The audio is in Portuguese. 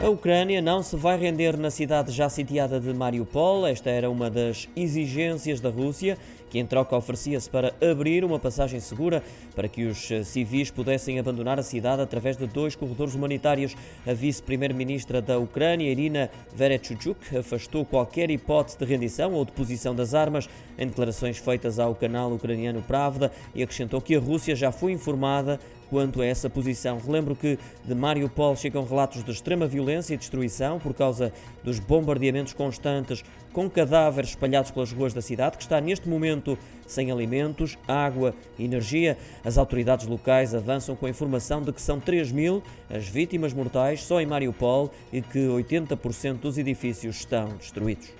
A Ucrânia não se vai render na cidade já sitiada de Mariupol. Esta era uma das exigências da Rússia, que em troca oferecia-se para abrir uma passagem segura para que os eh, civis pudessem abandonar a cidade através de dois corredores humanitários. A vice-primeira-ministra da Ucrânia, Irina Vereshchuk, afastou qualquer hipótese de rendição ou de posição das armas em declarações feitas ao canal ucraniano Pravda e acrescentou que a Rússia já foi informada quanto a essa posição. Relembro que de Mariupol chegam relatos de extrema violência e destruição por causa dos bombardeamentos constantes com cadáveres espalhados pelas ruas da cidade, que está neste momento sem alimentos, água e energia. As autoridades locais avançam com a informação de que são 3 mil as vítimas mortais só em Mariupol e que 80% dos edifícios estão destruídos.